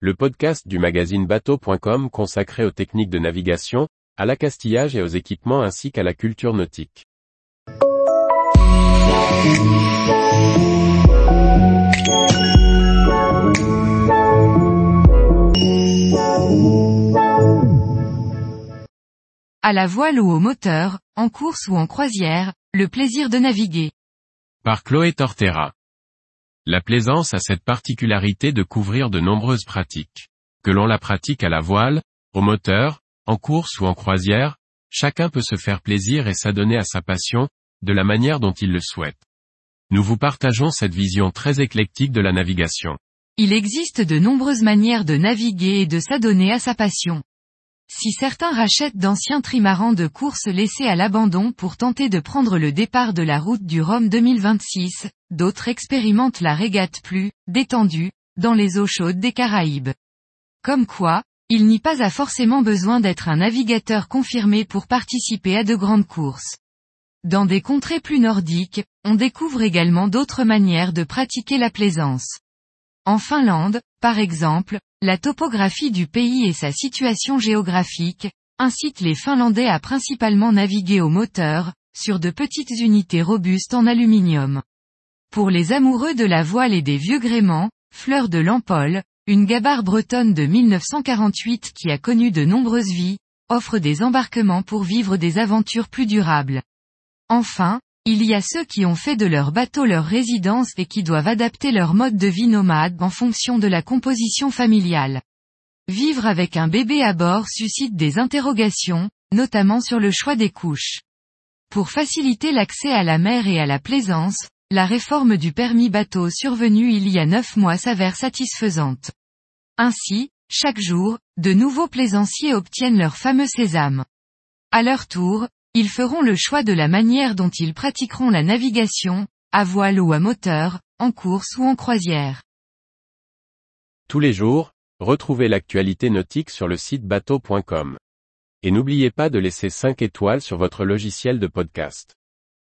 le podcast du magazine bateau.com consacré aux techniques de navigation, à l'accastillage et aux équipements ainsi qu'à la culture nautique. À la voile ou au moteur, en course ou en croisière, le plaisir de naviguer. Par Chloé Tortera. La plaisance a cette particularité de couvrir de nombreuses pratiques. Que l'on la pratique à la voile, au moteur, en course ou en croisière, chacun peut se faire plaisir et s'adonner à sa passion, de la manière dont il le souhaite. Nous vous partageons cette vision très éclectique de la navigation. Il existe de nombreuses manières de naviguer et de s'adonner à sa passion. Si certains rachètent d'anciens trimarans de course laissés à l'abandon pour tenter de prendre le départ de la route du Rhum 2026, d'autres expérimentent la régate plus, détendue, dans les eaux chaudes des Caraïbes. Comme quoi, il n'y pas à forcément besoin d'être un navigateur confirmé pour participer à de grandes courses. Dans des contrées plus nordiques, on découvre également d'autres manières de pratiquer la plaisance. En Finlande, par exemple, la topographie du pays et sa situation géographique, incitent les Finlandais à principalement naviguer au moteur, sur de petites unités robustes en aluminium. Pour les amoureux de la voile et des vieux gréements, Fleur de l'Empole, une gabarre bretonne de 1948 qui a connu de nombreuses vies, offre des embarquements pour vivre des aventures plus durables. Enfin, il y a ceux qui ont fait de leur bateau leur résidence et qui doivent adapter leur mode de vie nomade en fonction de la composition familiale. Vivre avec un bébé à bord suscite des interrogations, notamment sur le choix des couches. Pour faciliter l'accès à la mer et à la plaisance, la réforme du permis bateau survenue il y a neuf mois s'avère satisfaisante. Ainsi, chaque jour, de nouveaux plaisanciers obtiennent leur fameux sésame. À leur tour, ils feront le choix de la manière dont ils pratiqueront la navigation, à voile ou à moteur, en course ou en croisière. Tous les jours, retrouvez l'actualité nautique sur le site bateau.com. Et n'oubliez pas de laisser 5 étoiles sur votre logiciel de podcast.